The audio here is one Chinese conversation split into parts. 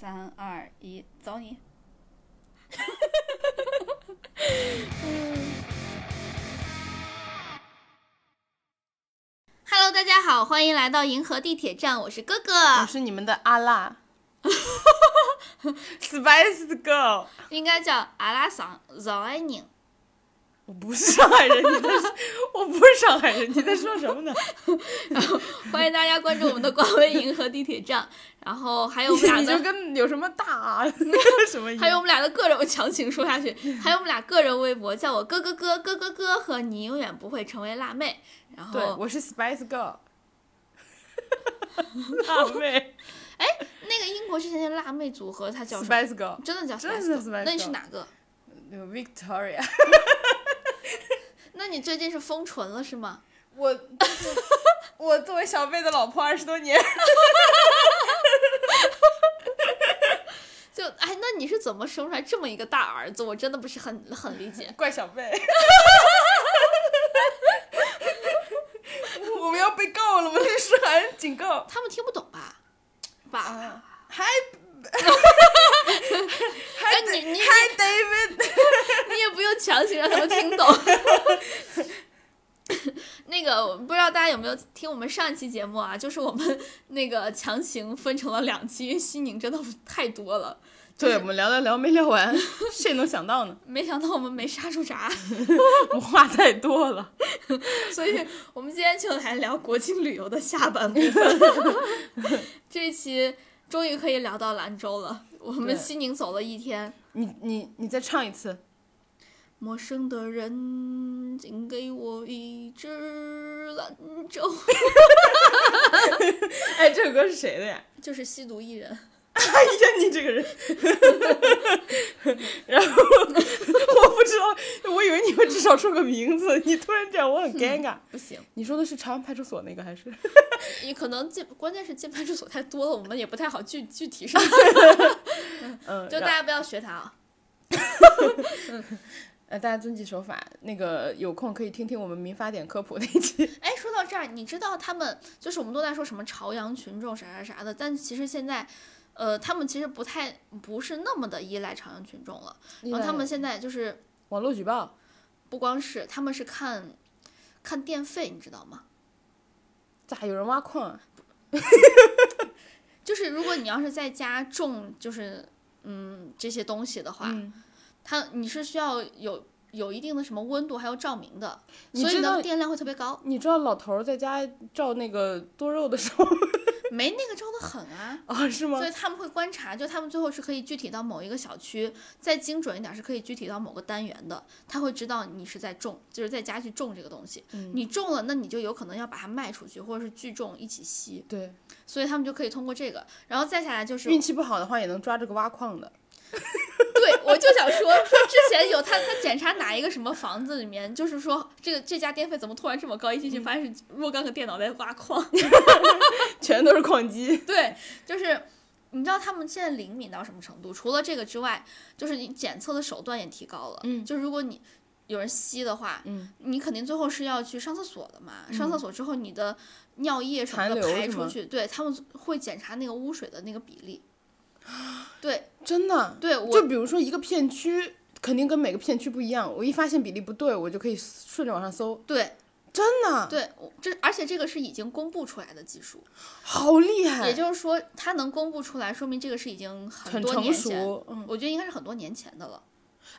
三二一，走你！Hello，大家好，欢迎来到银河地铁站，我是哥哥，我是你们的阿辣，Spice Girl。应该叫阿拉桑饶爱宁。我不是上海人，你在说，我不是上海人，你在说什么呢？然后欢迎大家关注我们的官微“银河地铁站”，然后还有我们俩你就的，跟有什么大 什么？还有我们俩的个人，我强行说下去，还有我们俩个人微博，叫我哥哥哥哥哥哥和你永远不会成为辣妹。然对，后我是 Spice Girl。辣妹哎那个英国之前的辣妹组合，它叫？，Spice Girl，真的叫真的 Spice Girl 那你是哪个？那个 Victoria。那你最近是封唇了是吗？我就是我作为小贝的老婆二十多年，就哎，那你是怎么生出来这么一个大儿子？我真的不是很很理解。怪小贝。我们要被告了吗？律师函警告。他们听不懂吧？吧？啊，还哎，你你 Hi David，你也不用强行让他们听懂。那个我不知道大家有没有听我们上一期节目啊？就是我们那个强行分成了两期，因为西宁真的太多了，对我们聊聊聊没聊完，谁能想到呢？没想到我们没杀出闸，我话太多了。所以我们今天就来聊国庆旅游的下半部分。这一期终于可以聊到兰州了，我们西宁走了一天。你你你再唱一次。陌生的人，请给我一支兰州。哎，这首歌是谁的呀？就是吸毒艺人，哎呀，你这个人。然后知道，我以为你会至少说个名字，你突然这样我很尴尬。不行，你说的是朝阳派出所那个还是？你可能进，关键是进派出所太多了，我们也不太好具具体说，嗯，就大家不要学他啊。呃，大家遵纪守法。那个有空可以听听我们民法典科普那一期。哎，说到这儿，你知道他们就是我们都在说什么朝阳群众啥啥啥的，但其实现在，呃，他们其实不太不是那么的依赖朝阳群众了，然后他们现在就是网络举报，不光是他们是看看电费，你知道吗？咋有人挖矿啊？就是如果你要是在家种，就是嗯这些东西的话，嗯，它你是需要有有一定的什么温度还有照明的，所以呢电量会特别高，你知道老头儿在家照那个多肉的时候 没那个招的很啊。啊，是吗所？以他们会观察，就他们最后是可以具体到某一个小区，再精准一点是可以具体到某个单元的。他会知道你是在种，就是在家去种这个东西。嗯你种了，那你就有可能要把它卖出去，或者是聚众一起吸。对，所以他们就可以通过这个，然后再下来就是运气不好的话也能抓这个挖矿的。对，我就想说说之前有他他检查哪一个什么房子里面，就是说这个这家电费怎么突然这么高，一进去发现是若干个电脑在挖矿。全都是矿机。对，就是你知道他们现在灵敏到什么程度？除了这个之外，就是你检测的手段也提高了。嗯就如果你有人吸的话，嗯，你肯定最后是要去上厕所的嘛。上厕所之后，你的尿液什么的排出去，对他们会检查那个污水的那个比例。对真的，对，我就比如说一个片区，肯定跟每个片区不一样。我一发现比例不对，我就可以顺着往上搜。对真的，对，这而且这个是已经公布出来的技术，好厉害，也就是说它能公布出来，说明这个是已经很多年前，熟。嗯，我觉得应该是很多年前的了。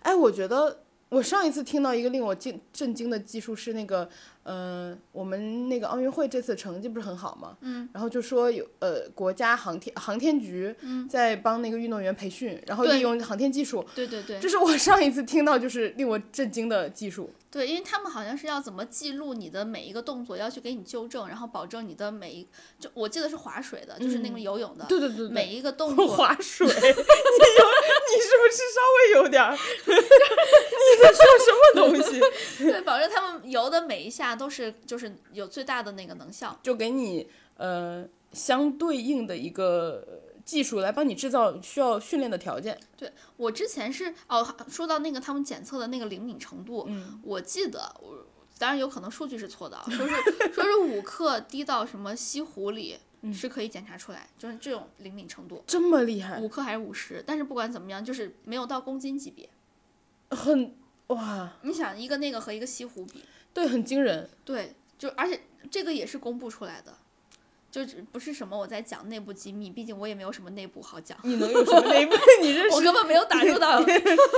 哎，我觉得我上一次听到一个令我惊震惊的技术是那个，呃，我们那个奥运会这次成绩不是很好吗？嗯，然后就说有呃国家航天航天局在帮那个运动员培训，然后利用航天技术，对对对这是我上一次听到就是令我震惊的技术。对，因为他们好像是要怎么记录你的每一个动作，要去给你纠正，然后保证你的每一就我记得是划水的，就是那个游泳的，对对对对，每一个动 作，划水，你有你是不是稍微有点儿？你在说什么东西？对，保证他们游的每一下都是就是有最大的那个能效。就给你呃相对应的一个呃技术来帮你制造需要训练的条件。对我之前是哦，说到那个他们检测的那个灵敏程度，嗯我记得我当然有可能数据是错的啊，说是说是五克滴到什么西湖里，是可以检查出来，就是这种灵敏程度，这么厉害，五克还是五十，但是不管怎么样，就是没有到公斤级别。很哇，你想一个那个和一个西湖比，对，很惊人。对，就而且这个也是公布出来的，就只不是什么我在讲内部机密，毕竟我也没有什么内部好讲。你能有什么内部？你认识？我根本没有打入到。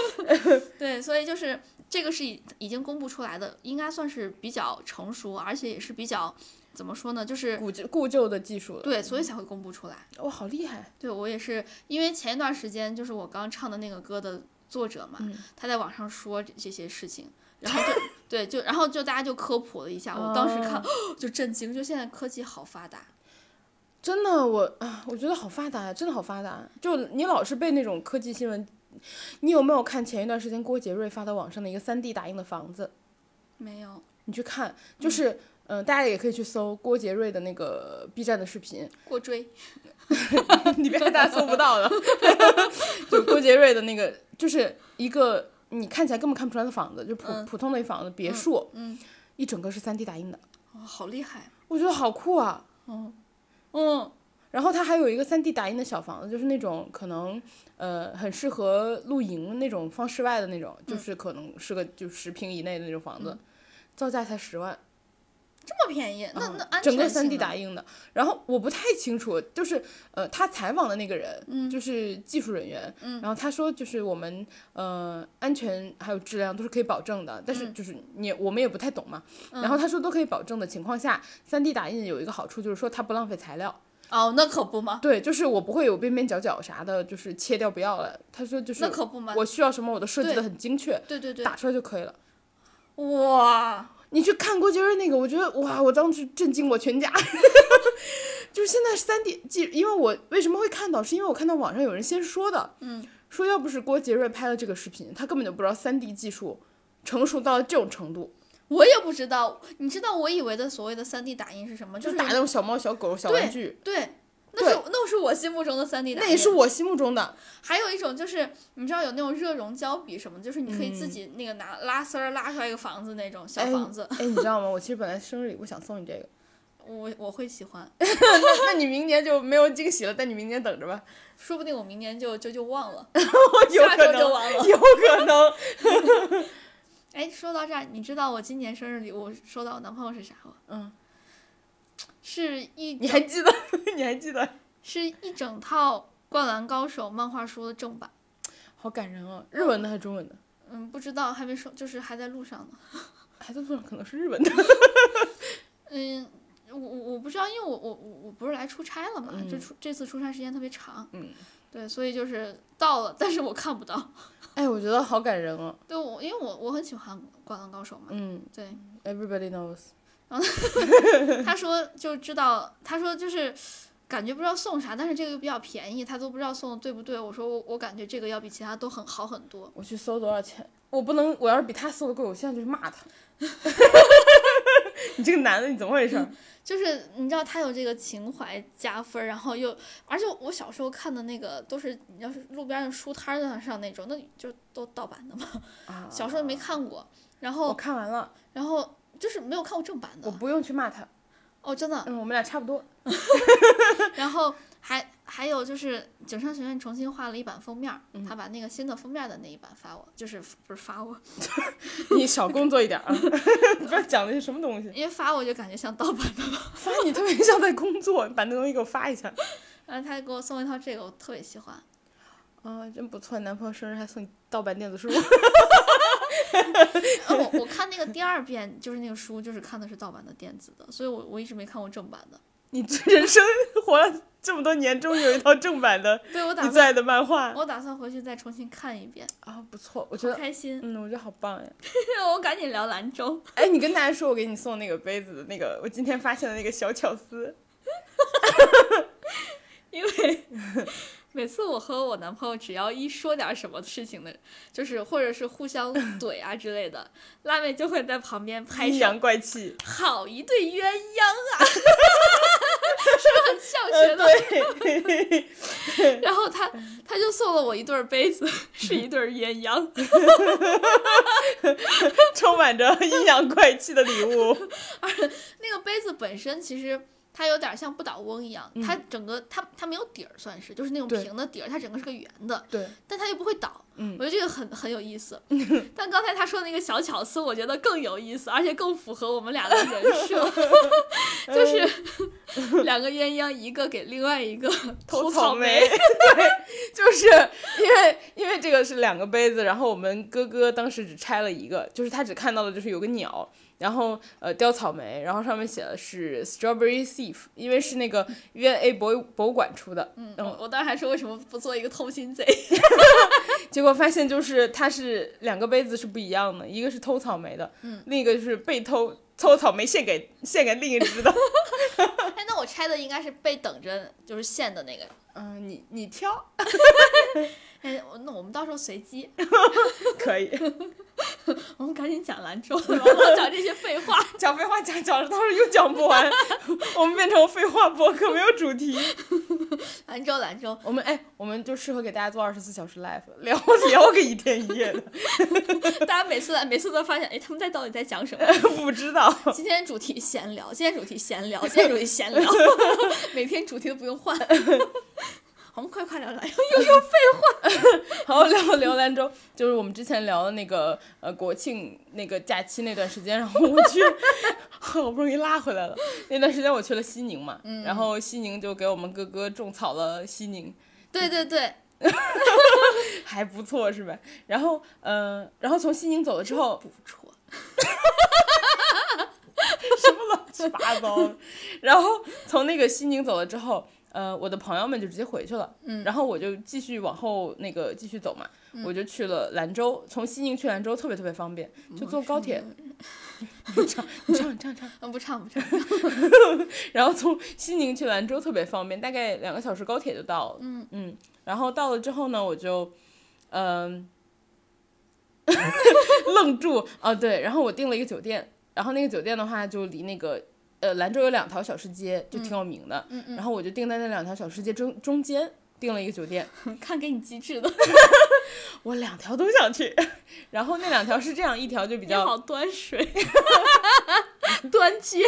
对，所以就是这个是已已经公布出来的，应该算是比较成熟，而且也是比较怎么说呢，就是古旧故旧的技术了。对，所以才会公布出来。哇，好厉害！对我也是，因为前一段时间就是我刚唱的那个歌的作者嘛，他在网上说这这些事情，然后就对，就然后就大家就科普了一下，我当时看、就震惊，就现在科技好发达。真的，我啊，我觉得好发达呀，真的好发达。就你老是被那种科技新闻，你有没有看前一段时间郭杰瑞发到网上的一个三 D 打印的房子？没有，你去看，就是嗯、呃大家也可以去搜郭杰瑞的那个 B 站的视频，过追，里边大家搜不到的，就郭杰瑞的那个，就是一个你看起来根本看不出来的房子，就普、普通的一房子别墅，嗯，一整个是三 D 打印的，哦，好厉害，我觉得好酷啊。嗯，然后它还有一个三 D 打印的小房子，就是那种可能呃很适合露营那种放室外的那种，就是可能是个就十平以内的那种房子，造价才十万。这么便宜，那那安全整个三 D 打印的，然后我不太清楚，就是呃，他采访的那个人，嗯。就是技术人员，然后他说就是我们呃安全还有质量都是可以保证的，但是嗯。就是你我们也不太懂嘛，然后他说都可以保证的情况下，三 D 打印有一个好处就是说它不浪费材料，哦，那可不吗？对，就是我不会有边边角角啥的，就是切掉不要了，他说就是那可不吗？我需要什么我都设计的很精确，对对对，打出来就可以了。哇，你去看郭杰瑞那个，我觉得哇，我当时震惊我全家。就是现在三 D 技，因为我为什么会看到，是因为我看到网上有人先说的，嗯，说要不是郭杰瑞拍了这个视频，他根本就不知道三 D 技术成熟到了这种程度，我也不知道，你知道我以为的所谓的三 D 打印是什么？就是打那种小猫、小狗、小玩具，对，那是那是我心目中的三 D 打印。那也是我心目中的。还有一种就是，你知道有那种热熔胶笔什么的，就是你可以嗯自己那个拿拉丝儿拉出来一个房子那种小哎房子，哎，你知道吗？我其实本来生日礼物想送你这个，我我会喜欢，那你明年就没有惊喜了，但你明年等着吧，说不定我明年就就就忘 了，有可能。有可能。哎，说到这儿，你知道我今年生日礼物收到我男朋友是啥吗？嗯，是一你还记得？你还记得？是一整套《灌篮高手》漫画书的正版。好感人哦，日文的还是中文的？嗯，不知道，还没收，就是还在路上呢。还在路上可能是日文的。嗯，我我我不知道，因为我我我我不是来出差了嘛，这嗯出这次出差时间特别长，嗯，对，所以就是到了，但是我看不到。哎，我觉得好感人哦。对我，因为我我很喜欢《灌篮高手》嘛，嗯对，，Everybody knows。他说就知道，他说就是感觉不知道送啥，但是这个又比较便宜，他都不知道送的对不对。我说我我感觉这个要比其他都很好很多。我去搜多少钱？我不能，我要是比他搜的贵，我现在就去骂他。你这个男的，你怎么回事？就是你知道他有这个情怀加分，然后又，而且我小时候看的那个都是，你要是路边的书摊儿上那种，那就都盗版的嘛。啊小时候没看过，然后我看完了，然后就是没有看过正版的。我不用去骂他。哦，真的。嗯，我们俩差不多。然后还还有就是井上学院重新画了一版封面，嗯他把那个新的封面的那一版发我，就是不是发我，你少工作一点啊！你不要讲的是什么东西？因为发我就感觉像盗版的。发你特别像在工作，你把那东西给我发一下。然后他给我送一套这个，我特别喜欢。啊，真不错，男朋友生日还送你盗版电子书。啊，我我看那个第二遍就是那个书，就是看的是盗版的电子的，所以我我一直没看过正版的。你这人生活了这么多年，终于有一套正版的对我打算你最爱的漫画我打算回去再重新看一遍，啊，不错，我觉得，开心。嗯，我觉得好棒呀。我赶紧聊兰州，哎，你跟大家说我给你送那个杯子的那个，我今天发现的那个小巧思。因为每次我和我男朋友只要一说点什么事情的，就是或者是互相 怼啊之类的，辣妹就会在旁边拍手，阴阳怪气，好一对鸳鸯啊，是不是很像学的？然后他他就送了我一对杯子，是一对鸳鸯。充满着阴阳怪气的礼物。而那个杯子本身其实它有点像不倒翁一样，它整个它它没有底儿，算是就是那种平的底儿，它整个是个圆的，对，但它又不会倒。嗯我觉得这个很很有意思。但刚才他说的那个小巧思，我觉得更有意思，而且更符合我们俩的人设，就是 两个鸳鸯，一个给另外一个偷草莓。对，就是因为因为这个是两个杯子，然后我们哥哥当时只拆了一个，就是他只看到了就是有个鸟，然后呃雕草莓，然后上面写的是 strawberry thief，因为是那个 V&A 博物博物馆出的，嗯，我我当时还说为什么不做一个偷心贼？结果发现就是它是两个杯子是不一样的，一个是偷草莓的，嗯，另一个就是被偷偷草莓献给献给另一只的。哎，那我拆的应该是被等着就是献的那个。嗯，你你挑哎，我那我们到时候随机，可以，我们赶紧讲兰州，老讲这些废话。讲废话讲讲着到时候又讲不完，我们变成废话博客，没有主题。兰州，兰州，我们哎，我们就适合给大家做二十四小时 live，聊聊个一天一夜的，大家每次来，每次都发现，哎，他们在到底在讲什么？不知道。今天主题闲聊，今天主题闲聊，今天主题闲聊，每天主题都不用换。我们快快聊聊，又又废话 好，聊聊兰州，就是我们之前聊的那个呃国庆那个假期那段时间，然后我去，好不容易拉回来了。那段时间我去了西宁嘛，然后西宁就给我们哥哥种草了西宁，对对对，还不错是吧？然后嗯、呃然后从西宁走了之后，不错。什么乱七八糟的。然后从那个西宁走了之后，呃，我的朋友们就直接回去了，嗯然后我就继续往后那个继续走嘛，我就去了兰州，从西宁去兰州特别特别方便，就坐高铁。你唱，你唱，你唱，唱。嗯，不唱不唱。然后从西宁去兰州特别方便，大概两个小时高铁就到了。嗯嗯，然后到了之后呢，我就，嗯、愣住啊，对，然后我订了一个酒店，然后那个酒店的话就离那个呃兰州有两条小吃街，就挺有名的，嗯嗯然后我就订在那两条小吃街中中间订了一个酒店，看给你机智的，我两条都想去，然后那两条是这样，一条就比较你好端水，端街。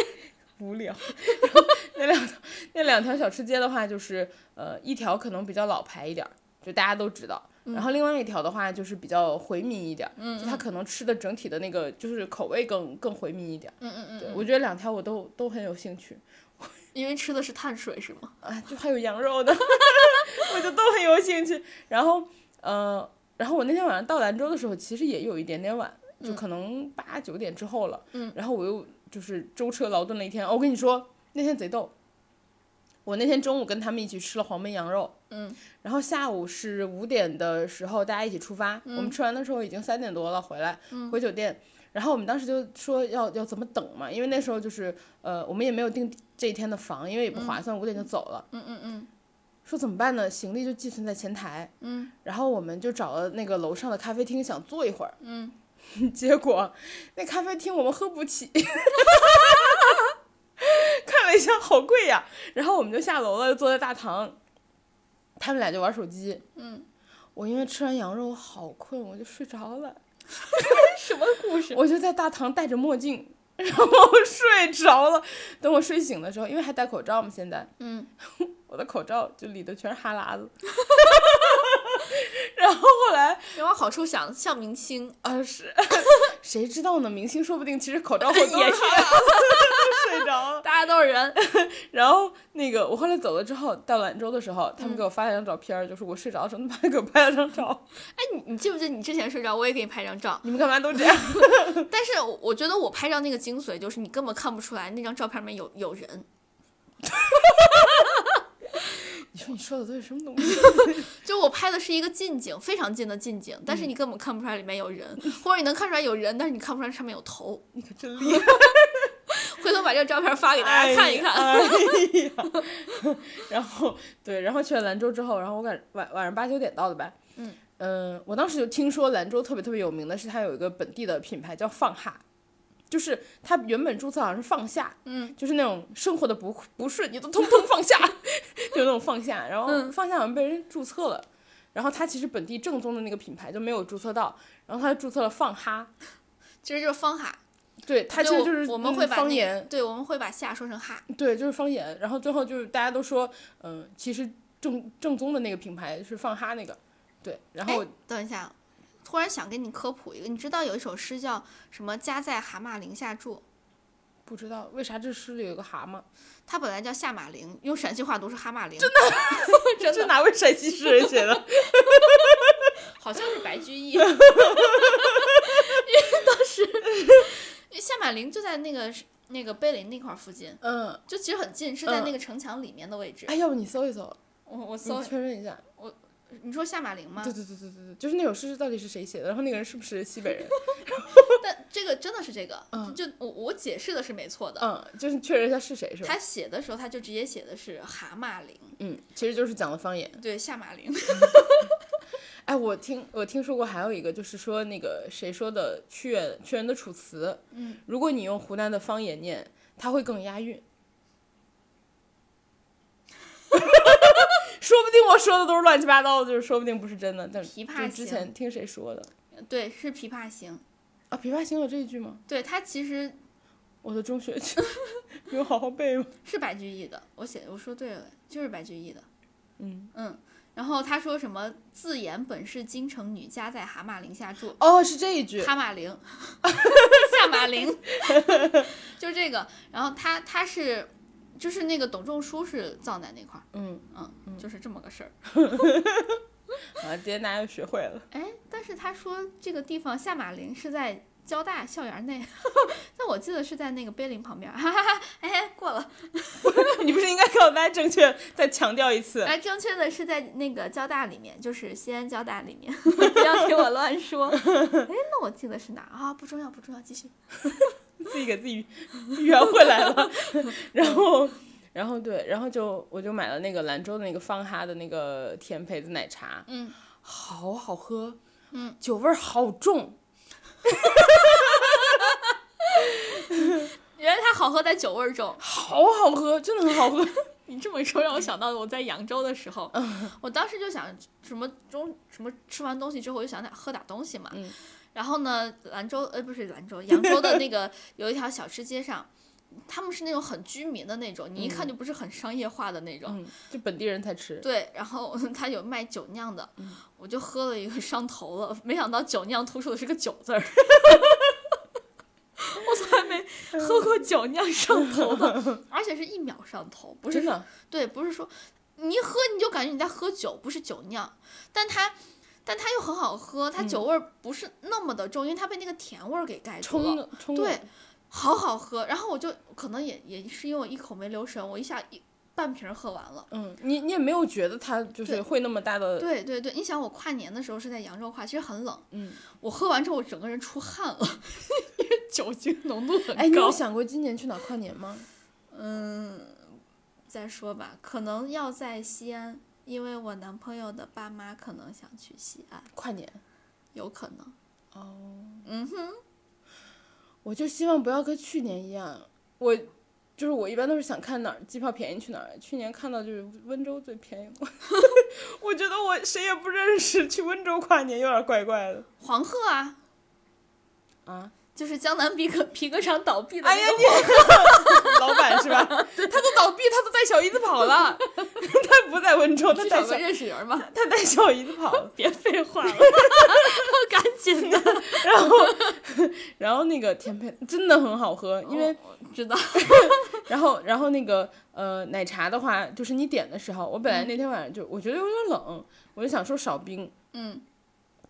无聊。然后那两条那两条小吃街的话，就是呃一条可能比较老牌一点儿，就大家都知道。然后另外一条的话就是比较回民一点儿，嗯就它可能吃的整体的那个就是口味更更回民一点儿。嗯嗯对，我觉得两条我都都很有兴趣 因为吃的是碳水是吗？啊，就还有羊肉的，我就都很有兴趣。然后呃，然后我那天晚上到兰州的时候，其实也有一点点晚，就可能八九点之后了。嗯，然后我又就是舟车劳顿了一天。哦我跟你说，那天贼逗。我那天中午跟他们一起吃了黄焖羊肉，嗯，然后下午是五点的时候大家一起出发，我们吃完的时候已经三点多了，回来、回酒店，然后我们当时就说要要怎么等嘛，因为那时候就是呃我们也没有订这一天的房，因为也不划算，五、点就走了，嗯嗯嗯。说怎么办呢？行李就寄存在前台，嗯，然后我们就找了那个楼上的咖啡厅想坐一会儿，嗯，结果那咖啡厅我们喝不起，看了一下好贵呀，然后我们就下楼了，就坐在大堂，他们俩就玩手机，嗯，我因为吃完羊肉我好困，我就睡着了，什么故事？我就在大堂戴着墨镜。然后睡着了，等我睡醒的时候，因为还戴口罩嘛，现在嗯，我的口罩就里头全是哈喇子。然后后来有往好处想，像明星，啊是，谁知道呢？明星说不定其实口罩 后都也是哈喇子睡着了。大家都是人。然后那个我后来走了之后，到兰州的时候，他们给我发了张照片儿，就是我睡着的时候，他们还给我拍了张照。哎，你你记不记得你之前睡着，我也给你拍张照，你们干嘛都这样？但是我我觉得我拍照那个精髓就是你根本看不出来那张照片里面有有人，你说你说的都是什么东西？就我拍的是一个近景，非常近的近景，但是你根本看不出来里面有人，或者你能看出来有人，但是你看不出来上面有头。你可真厉害！回头把这个照片发给大家看一看。哎呀 哎然后对，然后去了兰州之后，然后我感晚晚上八九点到的吧。嗯嗯，我当时就听说兰州特别特别有名的是它有一个本地的品牌叫放哈。就是他原本注册好像是放下，嗯，就是那种生活的不不顺，你都通通放下，就那种放下，然后嗯放下好像被人注册了，然后他其实本地正宗的那个品牌就没有注册到，然后他就注册了放哈，其实就是放哈，对，他其实就是我我们嗯会把方言，对，我们会把下说成哈。对，就是方言。然后最后就是大家都说，嗯，其实正正宗的那个品牌是放哈那个，对。然后哎等一下，突然想给你科普一个，你知道有一首诗叫什么“家在蛤蟆陵下住不知道为啥这诗里有个蛤蟆，”，它本来叫下马陵，用陕西话读是蛤蟆陵。这是哪位陕西诗人写的？好像是白居易，因为当时，因为下马陵就在那个那个碑林那块附近，嗯，就其实很近，是在嗯那个城墙里面的位置。哎，要不你搜一搜，我我搜，确认一下。你说下马陵吗对？对对对对对，就是那首诗到底是谁写的？然后那个人是不是西北人？但这个真的是这个，嗯就我我解释的是没错的。嗯，就是确认一下是谁是吧？他写的时候，他就直接写的是蛤蟆陵，嗯，其实就是讲的方言。对，下马陵。哎，我听我听说过还有一个，就是说那个谁说的屈原屈原的《楚辞》，嗯，如果你用湖南的方言念，它会更押韵。说不定我说的都是乱七八糟的，就是说不定不是真的。但琵琶就之前听谁说的对，是《琵琶行》。啊？琵琶行有这一句吗？对，它其实我的中学没有 好好背吗？是白居易的，我写我说对了，就是白居易的。嗯嗯，然后他说什么“自言本是京城女，家在蛤蟆陵下住”，哦，是这一句。蛤蟆陵，下马陵，就这个。然后他他是就是那个董仲舒是葬在那块儿，嗯嗯，就是这么个事儿。啊，今天大家又学会了。哎，但是他说这个地方下马陵是在交大校园内，但我记得是在那个碑林旁边，哈哈哈，哎，过了。你不是应该告诉大家正确再强调一次？哎，正确的是在那个交大里面，就是西安交大里面，不要听我乱说。哎，那我记得是哪儿啊？不重要，不重要，继续。自己给自己圆回来了。然后，然后对，然后就我就买了那个兰州的那个方哈的那个甜培子奶茶，嗯，好好喝，嗯，酒味儿好重。原来它好喝在酒味儿重。好好喝，真的很好喝。你这么一说，让我想到我在扬州的时候，我当时就想什么中什么吃完东西之后，我就想点喝点东西嘛。嗯然后呢，兰州呃不是兰州，扬州的那个有一条小吃街上，他们是那种很居民的那种，你一看就不是很商业化的那种。嗯，就本地人才吃。对，然后 他有卖酒酿的，嗯我就喝了一个上头了，没想到酒酿突出的是个酒字儿。我从来没喝过酒酿上头的，而且是一秒上头，不是真的，对，不是说你一喝你就感觉你在喝酒，不是酒酿，但它但它又很好喝，它酒味儿不是那么的重，因为它被那个甜味儿给盖住了，冲了冲了。对，好好喝。然后我就可能也也是因为我一口没留神，我一下一半瓶儿喝完了。嗯，你你也没有觉得它就是会那么大的，对对对，你想我跨年的时候是在扬州跨，其实很冷，嗯，我喝完之后我整个人出汗了，因为酒精浓度很高哎，你有。想过今年去哪儿跨年吗？嗯，再说吧，可能要在西安，因为我男朋友的爸妈可能想去西安，跨年。有可能。哦，嗯哼，我就希望不要跟去年一样，我就是我一般都是想看哪儿机票便宜去哪儿。去年看到就是温州最便宜，我 我觉得我谁也不认识，去温州跨年有点怪怪的黄鹤啊，啊。就是江南皮革皮革厂倒闭的哎呀你 老板是吧？他都倒闭，他都带小姨子跑了，他不在温州，他认识人嘛，他带小姨子跑。了。别废话了，赶紧的。然后然后那个甜配真的很好喝，因为哦知道，然后，然后那个呃，奶茶的话，就是你点的时候，我本来那天晚上就我觉得有点冷，我就想说少冰，嗯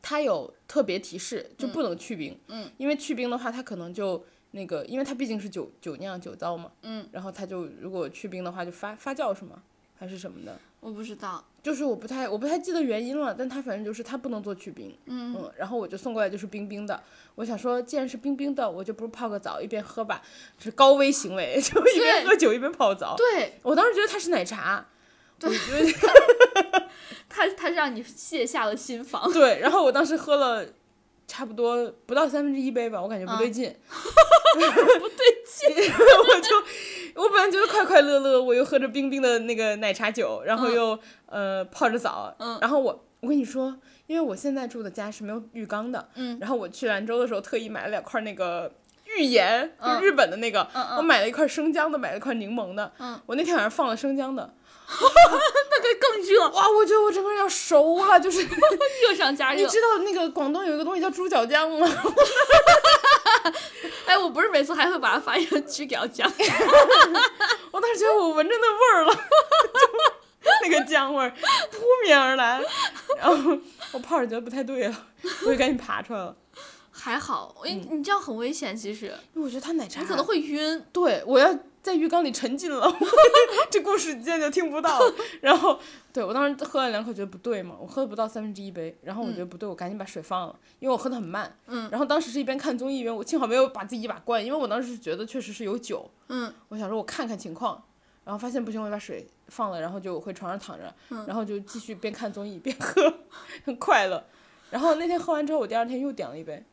它有特别提示，就不能去冰，嗯，因为去冰的话，它可能就那个，因为它毕竟是酒酒酿酒糟嘛，嗯，然后它就如果去冰的话，就发发酵什么？还是什么的？我不知道，就是我不太我不太记得原因了，但它反正就是它不能做去冰，嗯。嗯，然后我就送过来就是冰冰的，我想说既然是冰冰的，我就不如泡个澡一边喝吧，这是高危行为，就一边喝酒一边泡澡。对。我当时觉得它是奶茶，我觉得 他他让你卸下了心防，对，然后我当时喝了差不多不到三分之一杯吧，我感觉不对嗯。劲，不对劲。我就我本来觉得快快乐乐，我又喝着冰冰的那个奶茶酒，然后嗯。又、呃泡着澡，嗯。然后我我跟你说，因为我现在住的家是没有浴缸的，嗯。然后我去兰州的时候特意买了两块那个浴盐，就嗯日本的那个，我买了一块生姜的，买了一块柠檬的，嗯。我那天晚上放了生姜的，那个更热，哇，我觉得我整个人要熟了，就是 热上加热。你知道那个广东有一个东西叫猪脚姜吗？哎，我不是每次还会把它翻译成猪脚姜。我当时觉得我闻着那味儿了，就那个姜味儿扑面而来，然后我泡着觉得不太对了，我就赶紧爬出来了，还好，因为你这样很危险，其实因为我觉得它奶茶你可能会晕。对我要在浴缸里沉浸了，这故事今天就听不到。然后，对我当时喝了两口，觉得不对嘛，我喝了不到三分之一杯，然后我觉得不对，我赶紧把水放了，因为我喝的很慢。嗯。然后当时是一边看综艺一边，我幸好没有把自己一把灌，因为我当时是觉得确实是有酒，嗯我想说我看看情况，然后发现不行，我就把水放了，然后就回床上躺着，嗯然后就继续边看综艺边喝，很快乐。然后那天喝完之后，我第二天又点了一杯，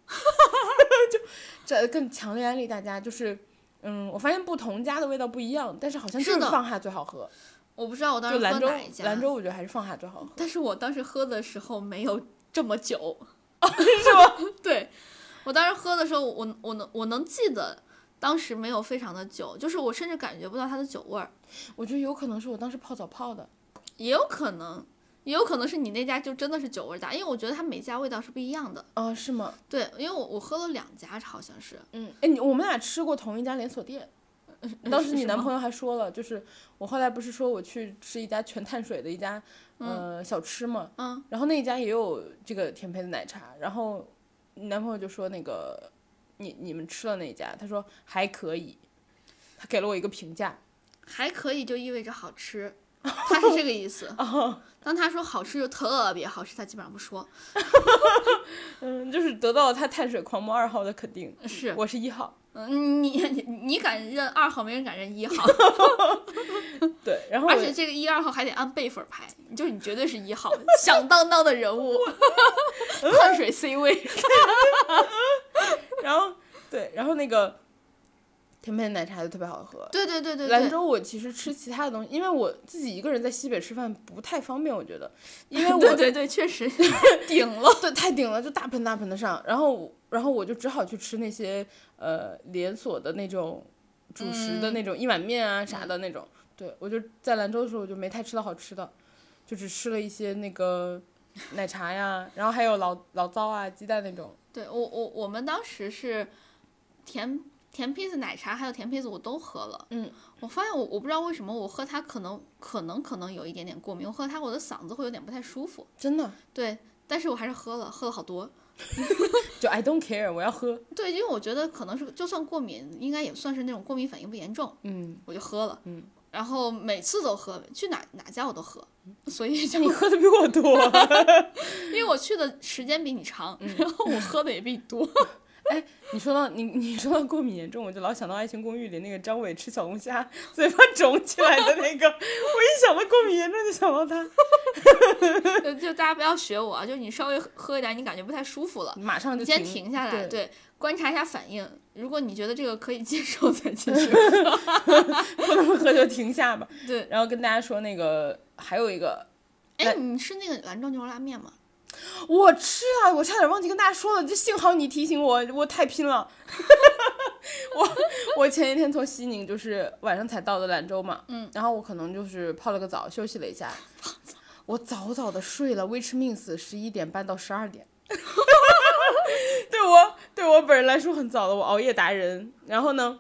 就这更强烈安利大家，就是嗯，我发现不同家的味道不一样，但是好像就是放下最好喝。我不知道我当时喝哪一，家，兰州我觉得还是放下最好喝。但是我当时喝的时候没有这么久，是吗？对，我当时喝的时候，我我能我能记得，当时没有非常的久，就是我甚至感觉不到它的酒味儿，我觉得有可能是我当时泡澡泡的。也有可能，也有可能是你那家就真的是酒味儿大，因为我觉得它每家味道是不一样的。哦，是吗？对，因为我我喝了两家，好像是，嗯，哎，你我们俩吃过同一家连锁店。当时你男朋友还说了，就是我后来不是说我去吃一家全碳水的一家呃小吃嘛，嗯，然后那一家也有这个甜配的奶茶，然后你男朋友就说那个你你们吃了那一家，他说还可以，他给了我一个评价，还可以就意味着好吃，他是这个意思。当他说好吃就特别好吃，他基本上不说。嗯，就是得到了他碳水狂魔二号的肯定，是，我是一号，嗯，你你 你敢认二号，没人敢认一号，对，然后而且这个一二号还得按辈分排，就是你绝对是一号，响当当的人物，碳水 C 位。然后对，然后那个甜品奶茶就特别好喝。对对对对对，兰州我其实吃其他的东西，因为我自己一个人在西北吃饭不太方便，我觉得，因为我对对对，确实 顶了。对太顶了，就大盆大盆的上，然后然后我就只好去吃那些呃连锁的那种主食的那种一碗面啊啥的那种。对我就在兰州的时候我就没太吃到好吃的，就只吃了一些那个奶茶呀，然后还有醪醪糟啊鸡蛋那种。对我我我们当时是甜甜胚子奶茶还有甜胚子我都喝了。嗯，我发现我我不知道为什么我喝它可能可能可能有一点点过敏，我喝它我的嗓子会有点不太舒服。真的，对，但是我还是喝了，喝了好多。就 I don't care，我要喝。对，因为我觉得可能是就算过敏，应该也算是那种过敏反应不严重，嗯，我就喝了。嗯，然后每次都喝，去哪哪家我都喝，所以 就你喝的比我多。因为我去的时间比你长，然后我喝的也比你多。你说到你你说到过敏严重，我就老想到《爱情公寓》里那个张伟吃小龙虾嘴巴肿起来的那个，我一想到过敏严重就想到他，就就大家不要学我啊，就你稍微喝一点，你感觉不太舒服了，马上就你先停停下来，对对，观察一下反应。如果你觉得这个可以接受，再 继续。不能喝就停下吧。对，然后跟大家说那个还有一个，哎，你吃那个兰州牛肉拉面吗？我吃了，我差点忘记跟大家说了，就幸好你提醒我，我太拼了。我我前一天从西宁就是晚上才到的兰州嘛，嗯，然后我可能就是泡了个澡，休息了一下，我早早的睡了，which means 十一点半到十二点。对我对我本人来说很早了，我熬夜达人。然后呢，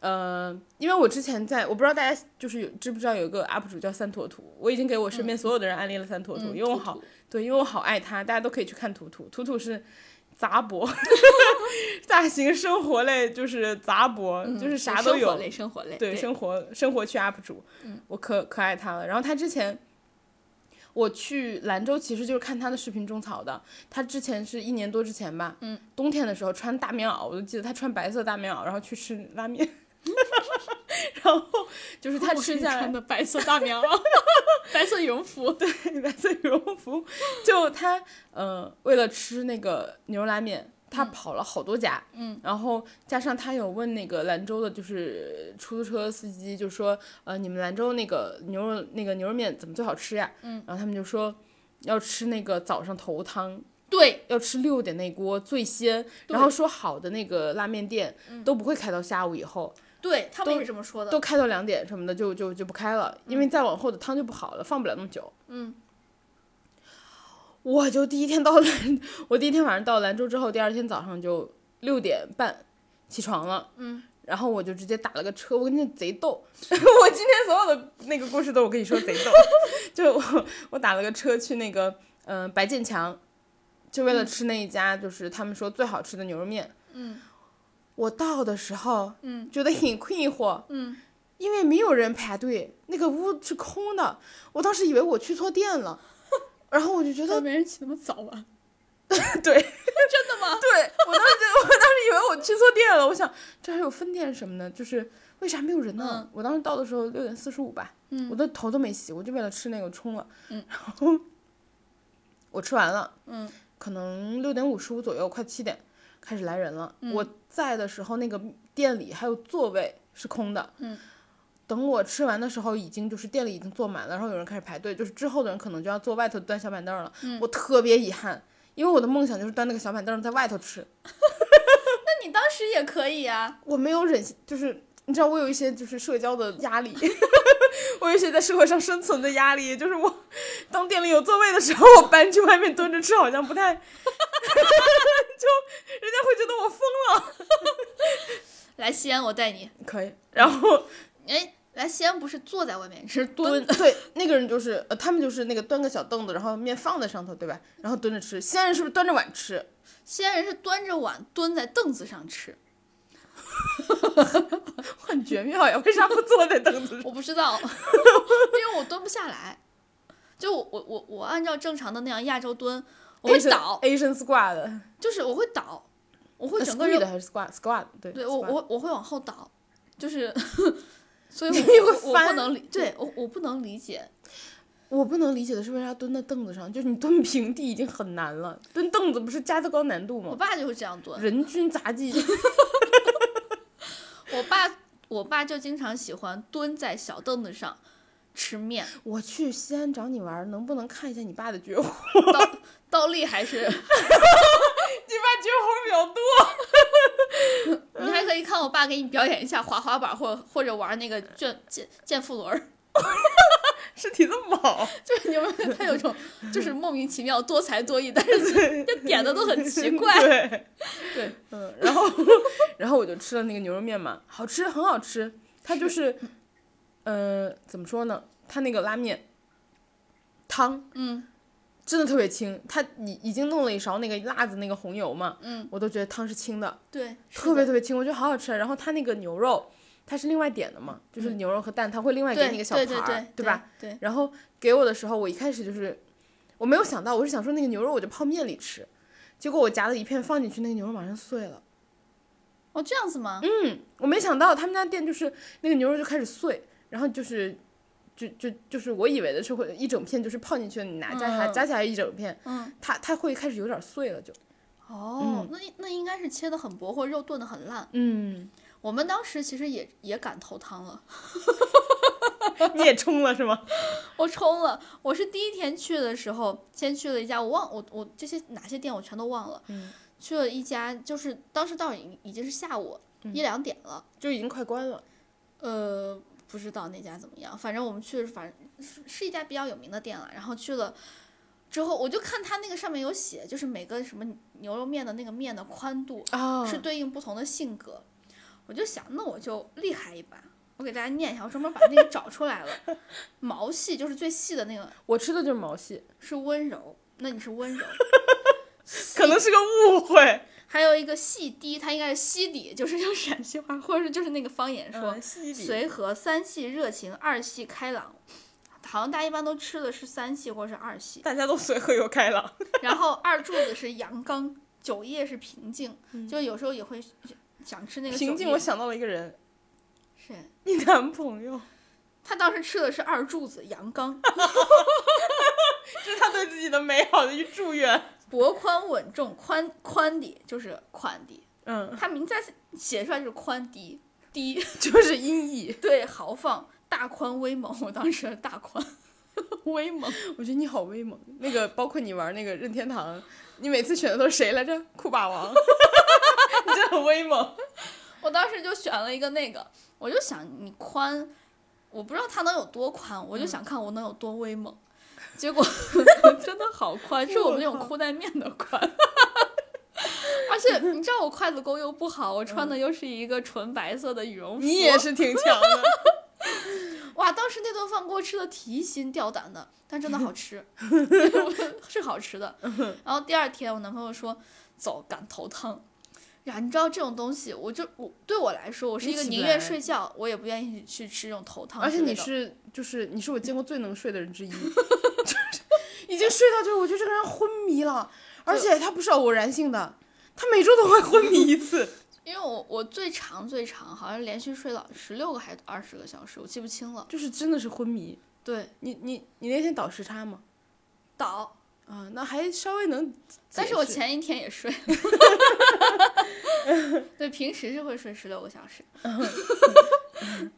呃，因为我之前在，我不知道大家就是有知不知道有一个 UP 主叫三坨图，我已经给我身边所有的人安利了三坨图，嗯因为我好对，因为我好爱他，大家都可以去看图图。图图是杂博，大型生活类就是杂博，就是啥都有。生活类，生活类，对，生活生活区 UP 主，我可可爱他了。然后他之前，我去兰州其实就是看他的视频种草的。他之前是一年多之前吧，嗯，冬天的时候穿大棉袄，我都记得他穿白色大棉袄，然后去吃拉面。然后就是他吃下来穿的白色大棉袄，白色羽绒服，对，白色羽绒服，就他呃为了吃那个牛肉拉面，他跑了好多家，嗯，然后加上他有问那个兰州的，就是出租车司机，就说呃你们兰州那个牛肉那个牛肉面怎么最好吃呀？嗯，然后他们就说要吃那个早上头汤。对，要吃六点那锅最鲜，然后说好的那个拉面店都不会开到下午以后，对他们也是这么说的。都开到两点什么的就就就不开了，因为再往后的汤就不好了，放不了那么久。嗯，我就第一天到兰，我第一天晚上到兰州之后，第二天早上就六点半起床了。嗯。然后我就直接打了个车，我跟你贼逗，我今天所有的那个故事都我跟你说贼逗，就我我打了个车去那个嗯、呃白建强，就为了吃那一家就是他们说最好吃的牛肉面。嗯我到的时候，嗯。觉得很困惑，嗯，因为没有人排队，那个屋是空的，我当时以为我去错店了，然后我就觉得没人起那么早啊？对，真的吗？对我当时我当时以为我去错店了，我想这还有分店什么的，就是为啥没有人呢？嗯。我当时到的时候六点四十五吧，嗯。我的头都没洗，我就为了吃那个冲了，嗯。然后我吃完了，嗯。可能六点五十五左右，快七点开始来人了。嗯我在的时候，那个店里还有座位是空的。嗯等我吃完的时候，已经就是店里已经坐满了，然后有人开始排队，就是之后的人可能就要坐外头端小板凳了。嗯我特别遗憾，因为我的梦想就是端那个小板凳在外头吃。那你当时也可以啊。我没有忍心，就是你知道，我有一些就是社交的压力，我有一些在社会上生存的压力，就是我当店里有座位的时候，我搬去外面蹲着吃，好像不太，就人家会觉得我疯了。来西安，我带你。可以，然后哎，来西安不是坐在外面，是蹲，对，那个人就是呃，他们就是那个端个小凳子，然后面放在上头，对吧？然后蹲着吃。西安人是不是端着碗吃？西安人是端着碗蹲在凳子上吃。很绝妙呀，为啥不坐在凳子上？我不知道，因为我蹲不下来。就我我我我按照正常的那样亚洲蹲，我会倒，，Asian squad，就是我会倒，我会整个人还是 squad squad？对，对我我我会往后倒，就是，所以我你会我我不能理，对我我不能理解，我不能理解的是为啥蹲在凳子上，就是你蹲平地已经很难了，蹲凳子不是加的高难度吗？我爸就会这样蹲，人均杂技，我爸我爸就经常喜欢蹲在小凳子上吃面，我去西安找你玩，能不能看一下你爸的绝活？倒倒立还是 你爸绝活比较多。你还可以看我爸给你表演一下滑滑板，或或者玩那个健健健腹轮儿，身体这么好，就是你们他有种就是莫名其妙多才多艺，但是就点的都很奇怪。对，对，嗯，然后然后我就吃了那个牛肉面嘛，好吃，很好吃。它就是，呃，怎么说呢？它那个拉面汤嗯真的特别清，它已已经弄了一勺那个辣子那个红油嘛，嗯，我都觉得汤是清的，对，特别特别清，我觉得好好吃。然后它那个牛肉，它是另外点的嘛，就是牛肉和蛋，它会另外给对你一个小盘对儿，对对吧？？对，然后给我的时候，我一开始就是我没有想到，我是想说那个牛肉我就泡面里吃，结果我夹了一片放进去，那个牛肉马上碎了。哦，这样子吗？嗯，我没想到他们家店就是那个牛肉就开始碎，然后就是。就就就是我以为的是会一整片，就是泡进去，你拿夹起来、嗯夹起来一整片，嗯，它它会开始有点碎了就，哦，那那应该是切的很薄，或者肉炖的很烂。嗯，我们当时其实也也敢投汤了，你也冲了是吗？我冲了。我是第一天去的时候，先去了一家，我忘我我这些哪些店我全都忘了。嗯去了一家，就是当时到已已经是下午嗯一两点了，就已经快关了。呃，不知道那家怎么样，反正我们去的是反正是是一家比较有名的店了。然后去了之后，我就看它那个上面有写，就是每个什么牛肉面的那个面的宽度啊是对应不同的性格。我就想，那我就厉害一把，我给大家念一下，我专门把那个找出来了。毛细就是最细的那个我吃的就是毛细，是温柔，那你是温柔。可能是个误会。还有一个细低，它应该是西底，就是用陕西话或者是就是那个方言说。嗯，随和，三系热情，二系开朗。好像大家一般都吃的是三系或者是二系，大家都随和又开朗。然后二柱子是阳刚，酒叶是平静，嗯就有时候也会想吃那个平静，我想到了一个人，是你男朋友，他当时吃的是二柱子阳刚，这是他对自己的美好的一祝愿。薄宽稳重，宽宽底就是宽底，嗯，他名字写出来就是宽低低，就是音译。对豪放大宽威猛，我当时大宽，威猛。我觉得你好威猛。那个包括你玩那个任天堂，你每次选的都是谁来着？酷霸王。你真的很威猛。我当时就选了一个那个，我就想你宽，我不知道它能有多宽，我就想看我能有多威猛。结果真的好宽，是我们那种裤带面的宽。而且你知道我筷子功又不好，我穿的又是一个纯白色的羽绒服。你也是挺强的。哇，当时那顿饭给我吃的提心吊胆的，但真的好 吃，是好吃的。然后第二天我男朋友说走赶头汤，呀，你知道这种东西，我就我对我来说，我是一个宁愿睡觉，我也不愿意去吃这种头汤。而且你是就是你是我见过最能睡的人之一，就是已经睡到就是我觉得这个人昏迷了，而且他不是偶然性的，他每周都会昏迷一次。因为我我最长最长好像连续睡了十六个还是二十个小时，我记不清了。就是真的是昏迷。对你你你那天倒时差吗？倒。啊，那还稍微能。但是我前一天也睡。对，平时是会睡十六个小时。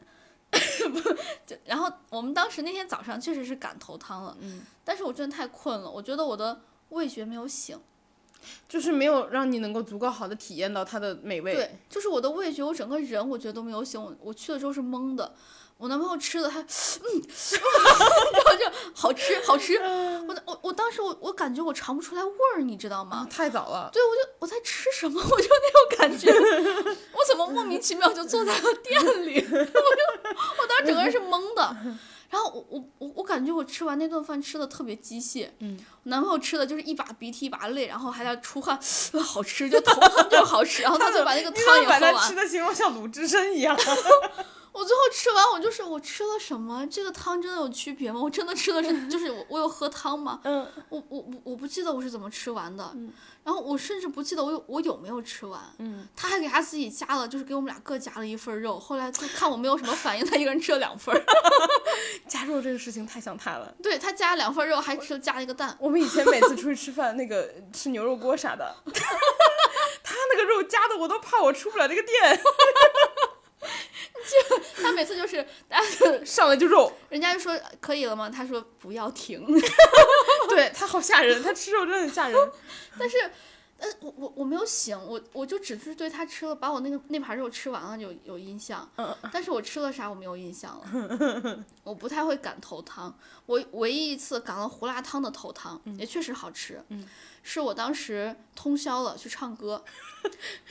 不，就然后我们当时那天早上确实是赶头汤了，嗯，但是我真的太困了，我觉得我的味觉没有醒。就是没有让你能够足够好的体验到它的美味。对，就是我的味觉，我整个人我觉得都没有醒。我我去了之后是懵的，我男朋友吃的还，嗯，然后就好吃好吃。我我我当时我我感觉我尝不出来味儿，你知道吗？太早了。对，我就我在吃什么，我就那种感觉，我怎么莫名其妙就坐在了店里？我就我当时整个人是懵的。然后我我我我感觉我吃完那顿饭吃的特别机械，嗯，我男朋友吃的就是一把鼻涕一把泪，然后还在出汗，好吃就头汤就好吃，然后他就把那个汤也喝完。吃的形容像鲁智深一样。我最后吃完，我就是我吃了什么？这个汤真的有区别吗？我真的吃的是，就是我我有喝汤吗？嗯，我我我我不记得我是怎么吃完的，然后我甚至不记得我有我有没有吃完。嗯，他还给他自己加了，就是给我们俩各加了一份肉。后来就看我没有什么反应，他一个人吃了两份。加肉这个事情太像他了。对他加了两份肉，还吃加了一个蛋。我们以前每次出去吃饭，那个吃牛肉锅啥的，他那个肉加的我都怕我出不了这个店。就 他每次就是，上来就肉，人家就说可以了吗？他说不要停。对他好吓人，他吃肉真的很吓人。但是，呃，我我我没有醒，我我就只是对他吃了，把我那个那盘肉吃完了有有印象。嗯。但是我吃了啥我没有印象了。我不太会赶头汤，我唯一一次赶了胡辣汤的头汤，也确实好吃。嗯。是我当时通宵了去唱歌，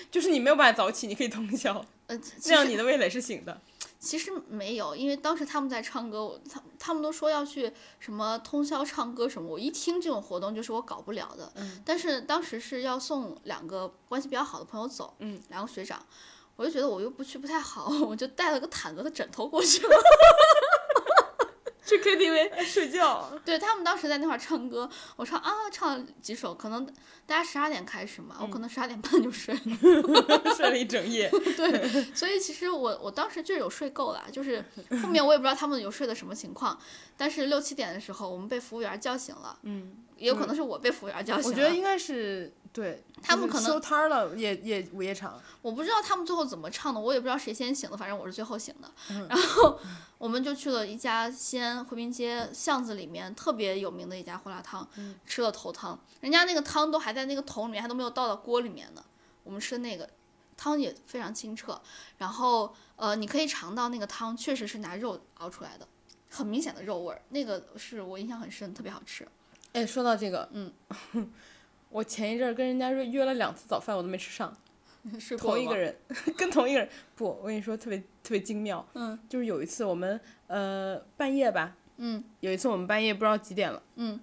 就是你没有办法早起，你可以通宵。呃，这样你的味蕾是醒的。其实没有，因为当时他们在唱歌，我他他们都说要去什么通宵唱歌什么，我一听这种活动就是我搞不了的。嗯。但是当时是要送两个关系比较好的朋友走，嗯，两个学长，我就觉得我又不去不太好，我就带了个毯子和枕头过去了。去 KTV 睡觉，对他们当时在那块唱歌，我唱啊唱了几首，可能大家十二点开始嘛，我可能十二点半就睡了，睡了一整夜。对，所以其实我我当时就有睡够了，就是后面我也不知道他们有睡的什么情况，但是六七点的时候我们被服务员叫醒了，嗯，也有可能是我被服务员叫醒了，我觉得应该是。对他们可能收摊儿了，也也午夜场。我不知道他们最后怎么唱的，我也不知道谁先醒的，反正我是最后醒的。然后我们就去了一家西安回民街巷子里面特别有名的一家胡辣汤，吃了头汤。人家那个汤都还在那个桶里面，还都没有倒到锅里面呢。我们吃的那个汤也非常清澈，然后呃，你可以尝到那个汤确实是拿肉熬出来的，很明显的肉味儿，那个是我印象很深，特别好吃。哎，说到这个，嗯。我前一阵儿跟人家约约了两次早饭，我都没吃上。同一个人，跟同一个人不，我跟你说特别特别精妙。嗯。就是有一次我们呃半夜吧。嗯。有一次我们半夜不知道几点了。嗯。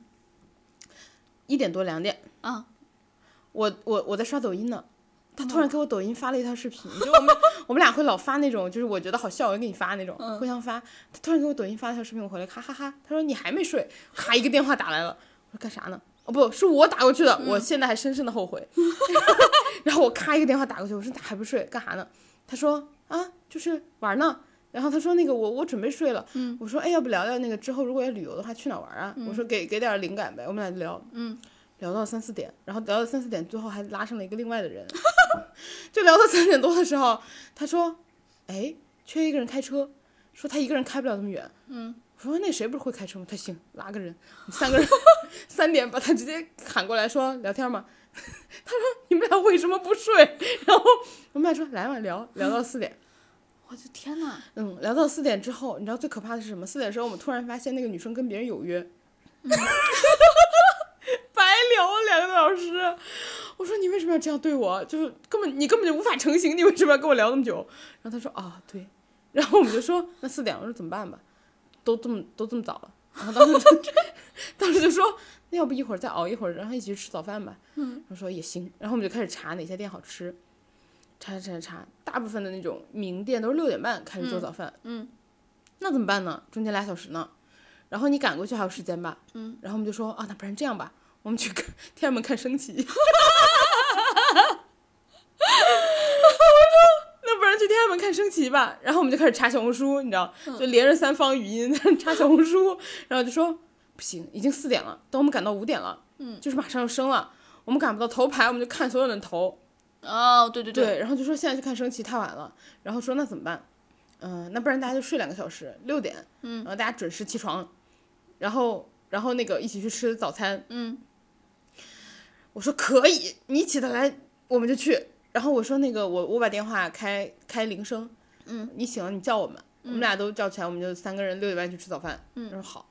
一点多两点。啊。我我我在刷抖音呢，他突然给我抖音发了一条视频，就我们我们俩会老发那种，就是我觉得好笑，我就给你发那种，互相发。他突然给我抖音发了条视频，我回来哈哈哈，他说你还没睡，咔一个电话打来了，我说干啥呢？哦不是我打过去的，我现在还深深的后悔。然后我咔一个电话打过去，我说咋还不睡？干啥呢？他说啊，就是玩呢。然后他说那个我我准备睡了。嗯。我说哎，要不聊聊那个之后如果要旅游的话去哪玩啊？我说给给点灵感呗，我们俩就聊。嗯。聊到三四点，然后聊到三四点，最后还拉上了一个另外的人。就聊到三点多的时候，他说，哎，缺一个人开车，说他一个人开不了那么远。嗯。我说那谁不是会开车吗？他行，拉个人，三个人三点把他直接喊过来说聊天嘛。他说你们俩为什么不睡？然后我们俩说来嘛聊聊到四点。我的天呐，嗯，聊到四点之后，你知道最可怕的是什么？四点的时候，我们突然发现那个女生跟别人有约，白聊了两个多小时。我说你为什么要这样对我？就是根本你根本就无法成型，你为什么要跟我聊那么久？然后他说啊对，然后我们就说那四点，我说怎么办吧？都这么都这么早了，然后当时就 当时就说那要不一会儿再熬一会儿，然后一起去吃早饭吧。嗯，我说也行，然后我们就开始查哪些店好吃。查查查查，大部分的那种名店都是六点半开始做早饭。嗯，那怎么办呢？中间俩小时呢，然后你赶过去还有时间吧？嗯，然后我们就说啊，那不然这样吧，我们去看 天安门看升旗。那不然去天安门看升旗吧？然后我们就开始查小红书，你知道，就连着三方语音 查小红书，然后就说不行，已经四点了，等我们赶到五点了，嗯，就是马上要升了，我们赶不到头牌，我们就看所有人头。哦，对对对，然后就说现在去看升旗太晚了，然后说那怎么办？嗯、那不然大家就睡两个小时，六点，嗯，然后大家准时起床，然后然后那个一起去吃早餐。嗯，我说可以，你起得来我们就去。然后我说那个我我把电话开开铃声，嗯，你醒了你叫我们，我们俩都叫起来，我们就三个人六点半去吃早饭。嗯他说好。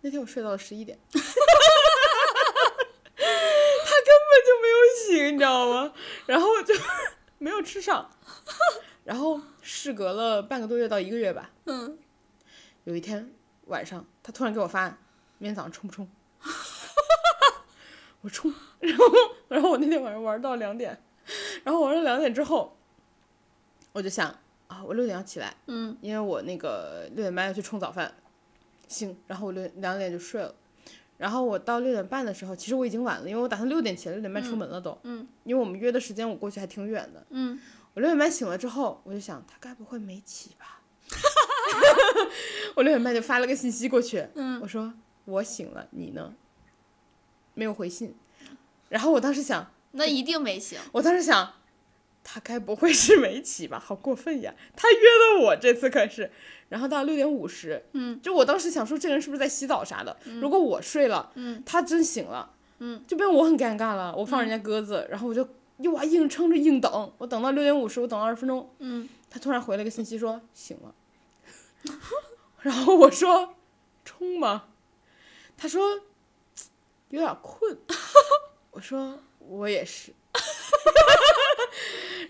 那天我睡到了十一点。他根本就没有醒，你知道吗？然后就没有吃上，然后事隔了半个多月到一个月吧。嗯，有一天晚上，他突然给我发：“明天早上冲不冲？” 我冲，然后然后我那天晚上玩到两点，然后玩到两点之后，我就想啊，我六点要起来，嗯，因为我那个六点半要去冲早饭，行，然后我六两点就睡了。然后我到六点半的时候，其实我已经晚了，因为我打算六点起来，六点半出门了都。嗯因为我们约的时间我过去还挺远的。嗯，我六点半醒了之后，我就想他该不会没起吧？我六点半就发了个信息过去，嗯我说我醒了，你呢？没有回信。然后我当时想，那一定没醒。我当时想，他该不会是没起吧？好过分呀！他约的我这次可是。然后到六点五十，嗯，就我当时想说，这个人是不是在洗澡啥的？如果我睡了，嗯，他真醒了，嗯，就变我很尴尬了。我放人家鸽子，然后我就又啊硬撑着硬等，我等到六点五十，我等了二十分钟，嗯，他突然回了个信息说醒了，然后我说冲吗？他说有点困，我说我也是。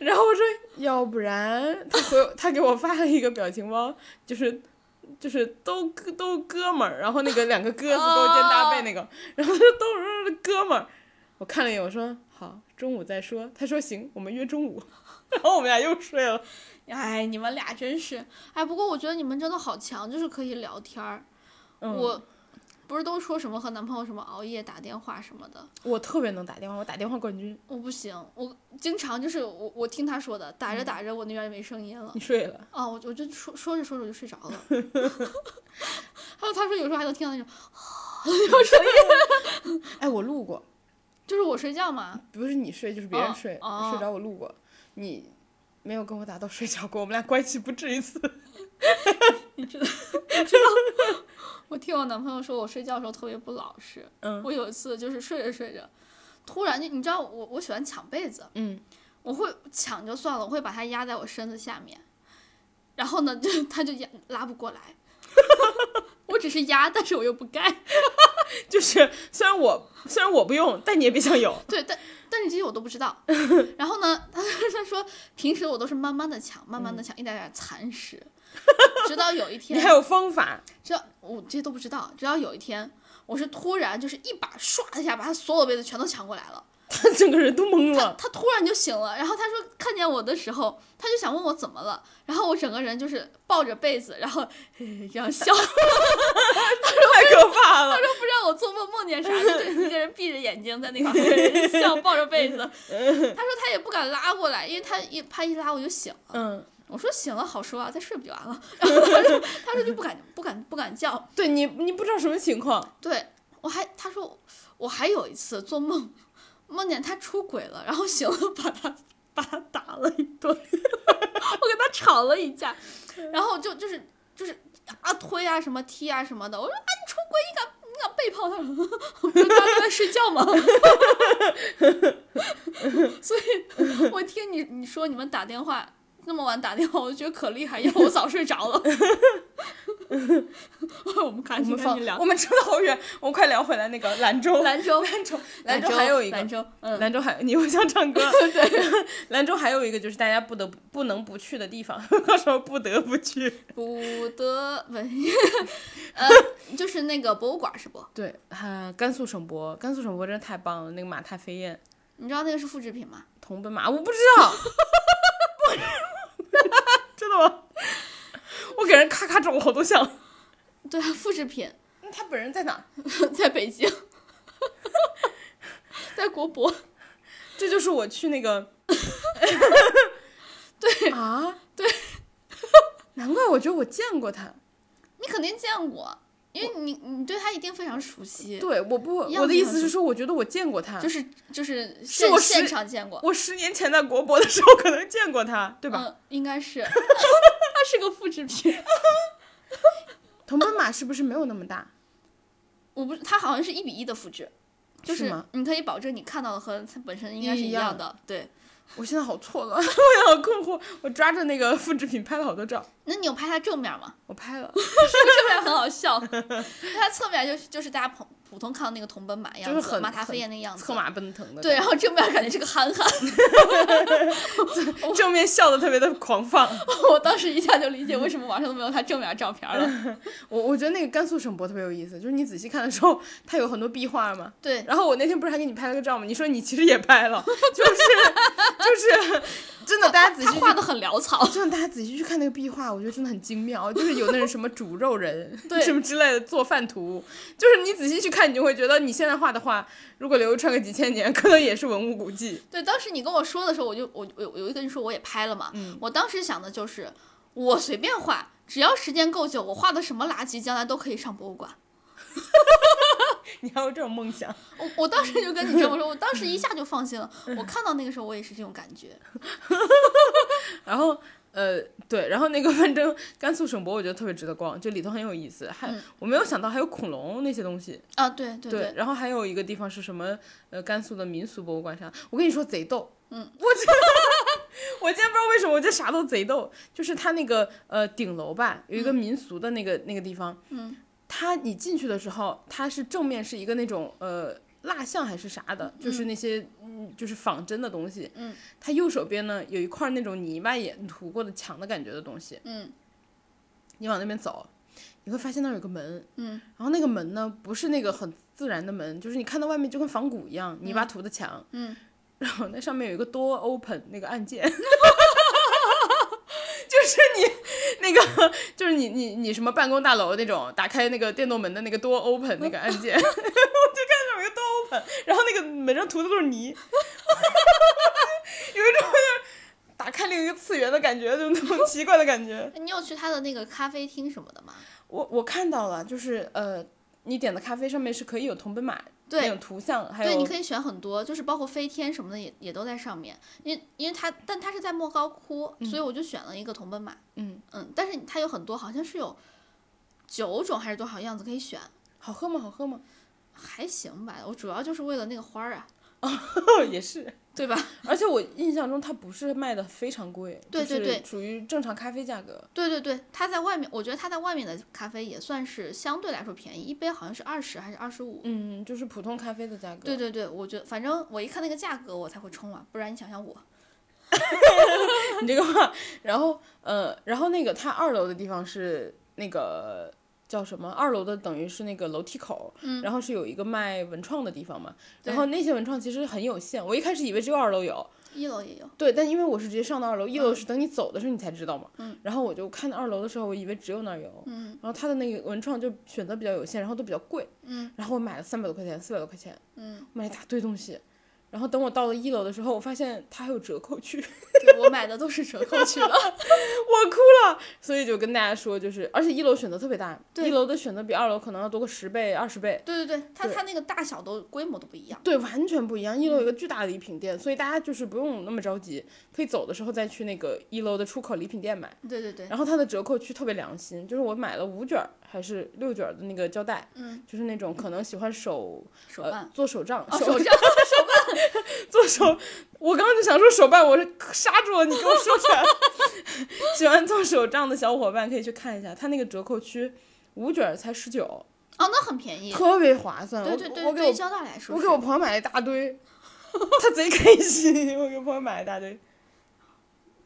然后我说，要不然他回他给我发了一个表情包，就是就是都都哥们儿，然后那个两个鸽子勾肩搭背那个，然后他说都是哥们儿。我看了一眼，我说好，中午再说。他说行，我们约中午。然后我们俩又睡了。哎，你们俩真是，哎，不过我觉得你们真的好强，就是可以聊天儿。嗯、我不是都说什么和男朋友什么熬夜打电话什么的，我特别能打电话，我打电话冠军。我不行，我经常就是我我听他说的，打着打着我那边就没声音了。你睡了？哦，我我就说说着说着我就睡着了。还有他说有时候还能听到那种有声音，哎，我录过，就是我睡觉嘛。不是你睡就是别人哦睡，哦睡着我录过，你没有跟我打到睡着过，我们俩关系不至于此。你知道，你知道，我听我男朋友说我睡觉的时候特别不老实。嗯我有一次就是睡着睡着，突然就你知道我我喜欢抢被子，嗯，我会抢就算了，我会把它压在我身子下面，然后呢就他就压拉不过来。我只是压，但是我又不盖。就是虽然我虽然我不用，但你也别想有。对，但但是这些我都不知道。然后呢，他他说平时我都是慢慢的抢，慢慢的抢，一点点蚕食，直到有一天你还，有方法，直到我这些都不知道，直到有一天，我是突然就是一把唰一下把他所有被子全都抢过来了。他整个人都懵了。他突然就醒了，然后他说看见我的时候，他就想问我怎么了，然后我整个人就是抱着被子，然后嘿嘿这样笑，他说太可怕了。他说不知道我做梦梦见啥，就一个人闭着眼睛在那块儿 笑，抱着被子。他说他也不敢拉过来，因为他一他一拉我就醒了。嗯，我说醒了好说啊，再睡不就完了？然后他说他说就不敢不敢不敢叫。对你你不知道什么情况。对我还他说我还有一次做梦，梦见他出轨了，然后醒了把他把他打了一顿，我跟他吵了一架，然后就就是就是啊推啊什么踢啊什么的。我说啊你出轨，你敢你敢背叛他？我不是刚刚在睡觉吗？所以，我听你你说你们打电话那么晚打电话，我就觉得可厉害，因为我早睡着了。我们赶紧赶紧聊，我们扯得好远，我们快聊回来那个兰州。兰州，兰州，兰州还有一个，兰州，嗯，兰州还你会想唱歌？对，兰州还有一个就是大家不得不能不去的地方，为什么不得不去？不得不，呃，就是那个博物馆是不？对，哈，甘肃省博，甘肃省博真的太棒了，那个马踏飞燕。你知道那个是复制品吗？铜奔马，我不知道。真的吗？我给人咔咔照了好多相。对啊，复制品。那他本人在哪？在北京，在国博。这就是我去那个。对啊，对。难怪我觉得我见过他。你肯定见过。因为你你对他一定非常熟悉。对，我不，我的意思是说，我觉得我见过他。就是就是是我现场见过。我十年前在国博的时候可能见过他，对吧？嗯，应该是。他是个复制品。铜奔马是不是没有那么大？我不，它好像是一比一的复制，就是你可以保证你看到的和它本身应该是一样的。对。我现在好错乱，我也好困惑。我抓着那个复制品拍了好多照。那你有拍它正面吗？我拍了，正面很好笑。它侧面就就是大家普普通看到那个铜奔马样子，马踏飞燕那样子，策马奔腾的。对，然后正面感觉是个憨憨，正面笑的特别的狂放。我当时一下就理解为什么网上都没有他正面照片了。我我觉得那个甘肃省博特别有意思，就是你仔细看的时候，它有很多壁画嘛。对。然后我那天不是还给你拍了个照吗？你说你其实也拍了，就是就是真的，大家仔细画的很潦草。真的，大家仔细去看那个壁画，我觉得真的很精妙。就是有那种什么煮肉人，对，什么之类的做饭图，就是你仔细去看，你就会觉得你现在画的画，如果流传个几千年，可能也是文物古迹。对，当时你跟我说的时候，我就我我我就跟你说我也拍了嘛。嗯。我当时想的就是，我随便画，只要时间够久，我画的什么垃圾，将来都可以上博物馆。你还有这种梦想？我我当时就跟你这么说我当时一下就放心了。我看到那个时候，我也是这种感觉。然后。呃，对，然后那个反正甘肃省博我觉得特别值得逛，就里头很有意思，还我没有想到还有恐龙那些东西啊，对对对，然后还有一个地方是什么？呃，甘肃的民俗博物馆上，我跟你说贼逗，嗯，我 我今天不知道为什么我觉得啥都贼逗，就是它那个呃顶楼吧，有一个民俗的那个那个地方，嗯，它你进去的时候，它是正面是一个那种呃。蜡像还是啥的，就是那些嗯，就是仿真的东西。嗯，它右手边呢有一块那种泥巴也涂过的墙的感觉的东西。嗯，你往那边走，你会发现那儿有个门。嗯，然后那个门呢不是那个很自然的门，就是你看到外面就跟仿古一样，泥巴涂的墙。嗯，然后那上面有一个多 open 那个按键。就是你那个，就是你你你什么办公大楼那种打开那个电动门的那个多 open 那个按键，我就看到有一个多 open，然后那个门上涂的都是泥，有一种打开另一个次元的感觉，就那种奇怪的感觉。你有去他的那个咖啡厅什么的吗？我我看到了，就是呃，你点的咖啡上面是可以有铜奔马。那种图像，还有对，你可以选很多，就是包括飞天什么的也也都在上面。因因为它，但它是在莫高窟，所以我就选了一个铜奔马。嗯嗯，但是它有很多，好像是有九种还是多少样子可以选。好喝吗？好喝吗？还行吧，我主要就是为了那个花儿啊。哦 也是。对吧？而且我印象中它不是卖的非常贵，对对对，属于正常咖啡价格。对对对，它在外面，我觉得它在外面的咖啡也算是相对来说便宜，一杯好像是二十还是二十五。嗯，就是普通咖啡的价格。对对对，我觉得反正我一看那个价格我才会冲啊，不然你想想我。你这个话，然后呃，然后那个它二楼的地方是那个。叫什么？二楼的等于是那个楼梯口，然后是有一个卖文创的地方嘛。然后那些文创其实很有限，我一开始以为只有二楼有，一楼也有。对，但因为我是直接上到二楼，一楼是等你走的时候你才知道嘛。然后我就看二楼的时候，我以为只有那儿有。然后他的那个文创就选择比较有限，然后都比较贵。然后我买了三百多块钱，四百多块钱。买一大堆东西。然后等我到了一楼的时候，我发现它还有折扣区，对我买的都是折扣区了。我哭了。所以就跟大家说，就是而且一楼选择特别大，一楼的选择比二楼可能要多个十倍、二十倍。对对对，它它那个大小都规模都不一样。对，完全不一样。一楼有个巨大的礼品店，所以大家就是不用那么着急，可以走的时候再去那个一楼的出口礼品店买。对对对。然后它的折扣区特别良心，就是我买了五卷儿还是六卷儿的那个胶带，嗯，就是那种可能喜欢手手办做手账，手手账手办 做手。我刚刚就想说手办，我是刹住了，你给我说出来。喜欢做手账的小伙伴可以去看一下，它那个折扣区五卷才十九，哦，那很便宜，特别划算。对对对，我给我胶带来说，我给我朋友买了一大堆，他贼开心。我给朋友买了一大堆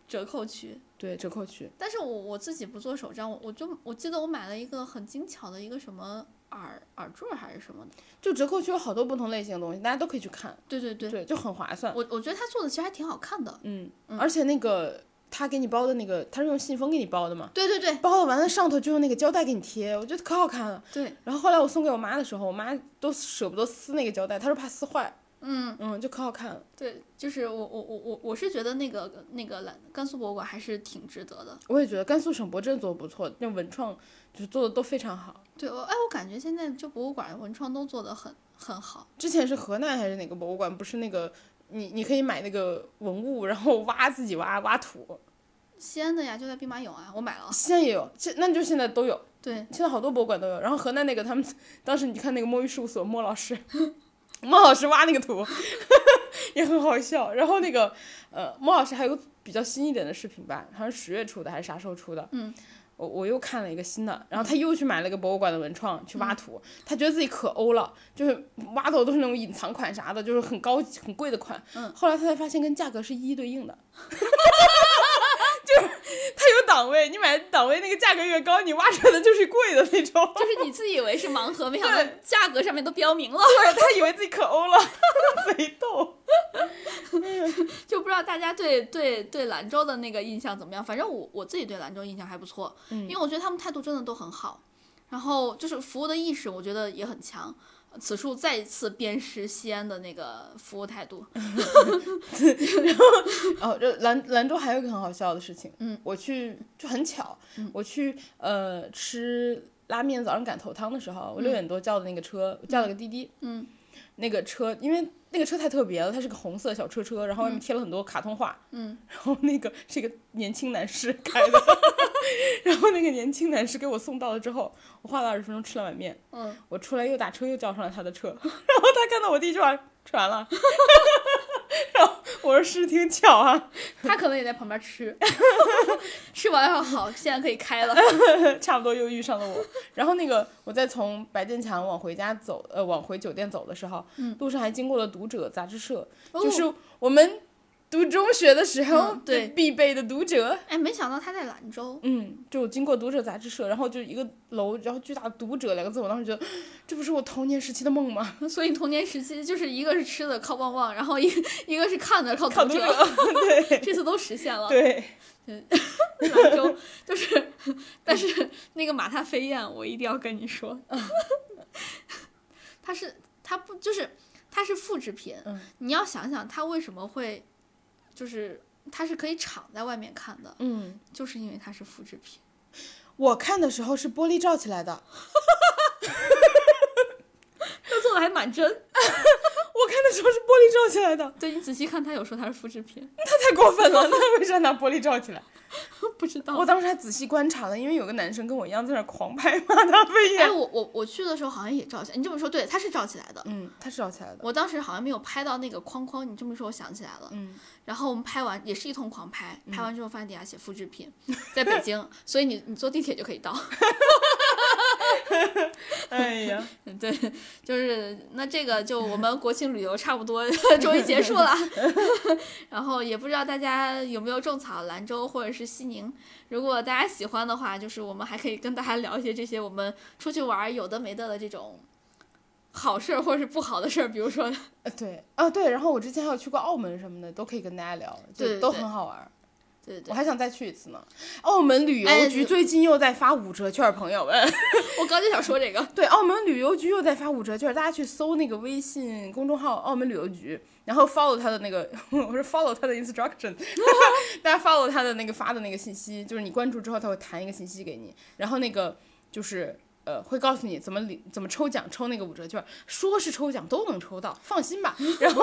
折扣区，对折扣区。但是我我自己不做手账，我我就我记得我买了一个很精巧的一个什么耳耳坠还是什么的，就折扣区有好多不同类型的东西，大家都可以去看。对对对，对，就很划算。我我觉得他做的其实还挺好看的，嗯，而且那个他给你包的那个，他是用信封给你包的嘛？对对对，包了完了上头就用那个胶带给你贴，我觉得可好看了。对，然后后来我送给我妈的时候，我妈都舍不得撕那个胶带，她说怕撕坏。嗯嗯，就可好看了。对，就是我我我我我是觉得那个那个兰甘肃博物馆还是挺值得的。我也觉得甘肃省博真的做的不错，那文创就是做的都非常好。对，我哎，我感觉现在就博物馆文创都做的很很好。之前是河南还是哪个博物馆？不是那个你你可以买那个文物，然后挖自己挖挖土。西安的呀，就在兵马俑啊，我买了。西安也有，现那就现在都有。对，现在好多博物馆都有。然后河南那个他们当时你看那个摸鱼事务所莫老师。莫老师挖那个土 也很好笑，然后那个呃，莫老师还有个比较新一点的视频吧，好像十月出的还是啥时候出的？嗯，我我又看了一个新的，然后他又去买了个博物馆的文创去挖土，他觉得自己可欧了，就是挖到的都是那种隐藏款啥的，就是很高级很贵的款。嗯，后来他才发现跟价格是一一对应的。就 是它有档位，你买档位那个价格越高，你挖出来的就是贵的那种。就是你自以为是盲盒，没想到价格上面都标明了。对，他以为自己可欧了，贼逗。就不知道大家对对对兰州的那个印象怎么样？反正我我自己对兰州印象还不错，嗯、因为我觉得他们态度真的都很好，然后就是服务的意识，我觉得也很强。此处再一次鞭尸西安的那个服务态度。然后，哦，这兰兰州还有一个很好笑的事情，嗯，我去就很巧，嗯、我去呃吃拉面，早上赶头汤的时候，我六嗯点多叫的那个车，叫了个滴滴，嗯，那个车因为那个车太特别了，它是个红色小车车，然后外面贴了很多卡通画，嗯，然后那个是一个年轻男士 开的，然后那个年轻男士给我送到了之后，我花了二十分钟吃了碗面，嗯，我出来又打车又叫上了他的车，然后他看到我第一句话吃完了，然后我说是挺巧啊，他可能也在旁边吃，吃完了好，现在可以开了，差不多又遇上了我。然后那个我在从白建强往回家走，呃，往回酒店走的时候，嗯、路上还经过了读者杂志社，哦、就是我们读中学的时候、嗯、对必备的读者。哎，没想到他在兰州。嗯，就经过读者杂志社，然后就一个楼，然后巨大的“读者”两个字，我当时觉得这不是我童年时期的梦吗？所以童年时期就是一个是吃的靠旺旺，然后一 一个是看的靠读者，对，这次都实现了。对，嗯，兰州就是，但是那个马踏飞燕，我一定要跟你说，它是它不就是它是复制品，嗯、你要想想它为什么会，就是它是可以敞在外面看的，嗯，就是因为它是复制品。我看的时候是玻璃罩起来的。他做的还蛮真，我看的时候是玻璃罩起来的。对你仔细看，他有说他是复制品，他太过分了，那为啥拿玻璃罩起来？不知道。我当时还仔细观察了，因为有个男生跟我一样在那狂拍马大飞燕。哎，我我我去的时候好像也罩起来，你这么说对，他是罩起来的。嗯，他是罩起来的。我当时好像没有拍到那个框框，你这么说我想起来了。嗯。然后我们拍完也是一通狂拍，拍完之后发现底下写复制品，在北京，所以你你坐地铁就可以到。哎呀，对，就是那这个就我们国庆旅游差不多 终于结束了，然后也不知道大家有没有种草兰州或者是西宁，如果大家喜欢的话，就是我们还可以跟大家聊一些这些我们出去玩有的没的的这种好事儿或者是不好的事儿，比如说，呃对啊对，然后我之前还有去过澳门什么的，都可以跟大家聊，就都很。好玩。对对我还想再去一次呢。澳门旅游哎局最近又在发五折券，朋友们。我刚就想说这个，对，澳门旅游局又在发五折券，大家去搜那个微信公众号“澳门旅游局”，然后 follow 他的那个，我是 follow 他的 instruction，大家 follow 他的那个发的那个信息，就是你关注之后他会弹一个信息给你，然后那个就是呃会告诉你怎么领怎么抽奖抽那个五折券，说是抽奖都能抽到，放心吧。然后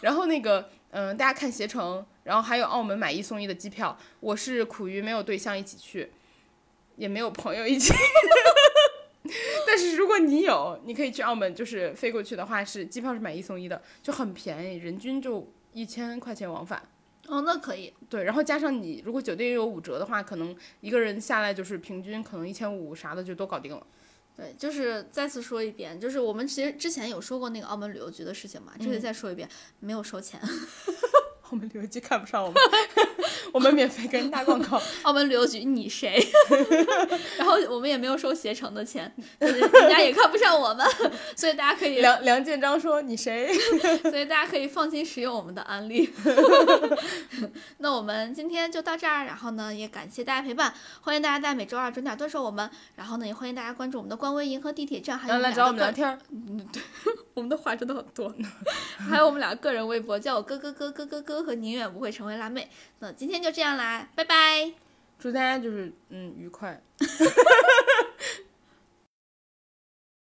然后那个嗯、大家看携程，然后还有澳门买一送一的机票，我是苦于没有对象一起去，也没有朋友一起。但是如果你有，你可以去澳门，就是飞过去的话是机票是买一送一的，就很便宜，人均就一千块钱往返。哦，那可以，对，然后加上你如果酒店有五折的话，可能一个人下来就是平均可能一千五啥的就都搞定了。对，就是再次说一遍，就是我们其实之前有说过那个澳门旅游局的事情嘛，这里再说一遍，没有收钱。澳门旅游局看不上我们，我们免费跟人打广告。澳门旅游局你谁？然后我们也没有收携程的钱，人家也看不上我们，所以大家可以，梁梁建章说：“你谁所以大家可以放心使用我们的安利。那我们今天就到这儿，然后呢，也感谢大家陪伴，欢迎大家在每周二准点蹲守我们，然后呢，也欢迎大家关注我们的官微“银河地铁站”，还有来来找我们聊个天儿。我们的话真的很多，还有我们俩个人微博，叫我哥哥哥哥哥哥和宁远不会成为辣妹。那今天就这样啦，拜拜。祝大家就是嗯愉快。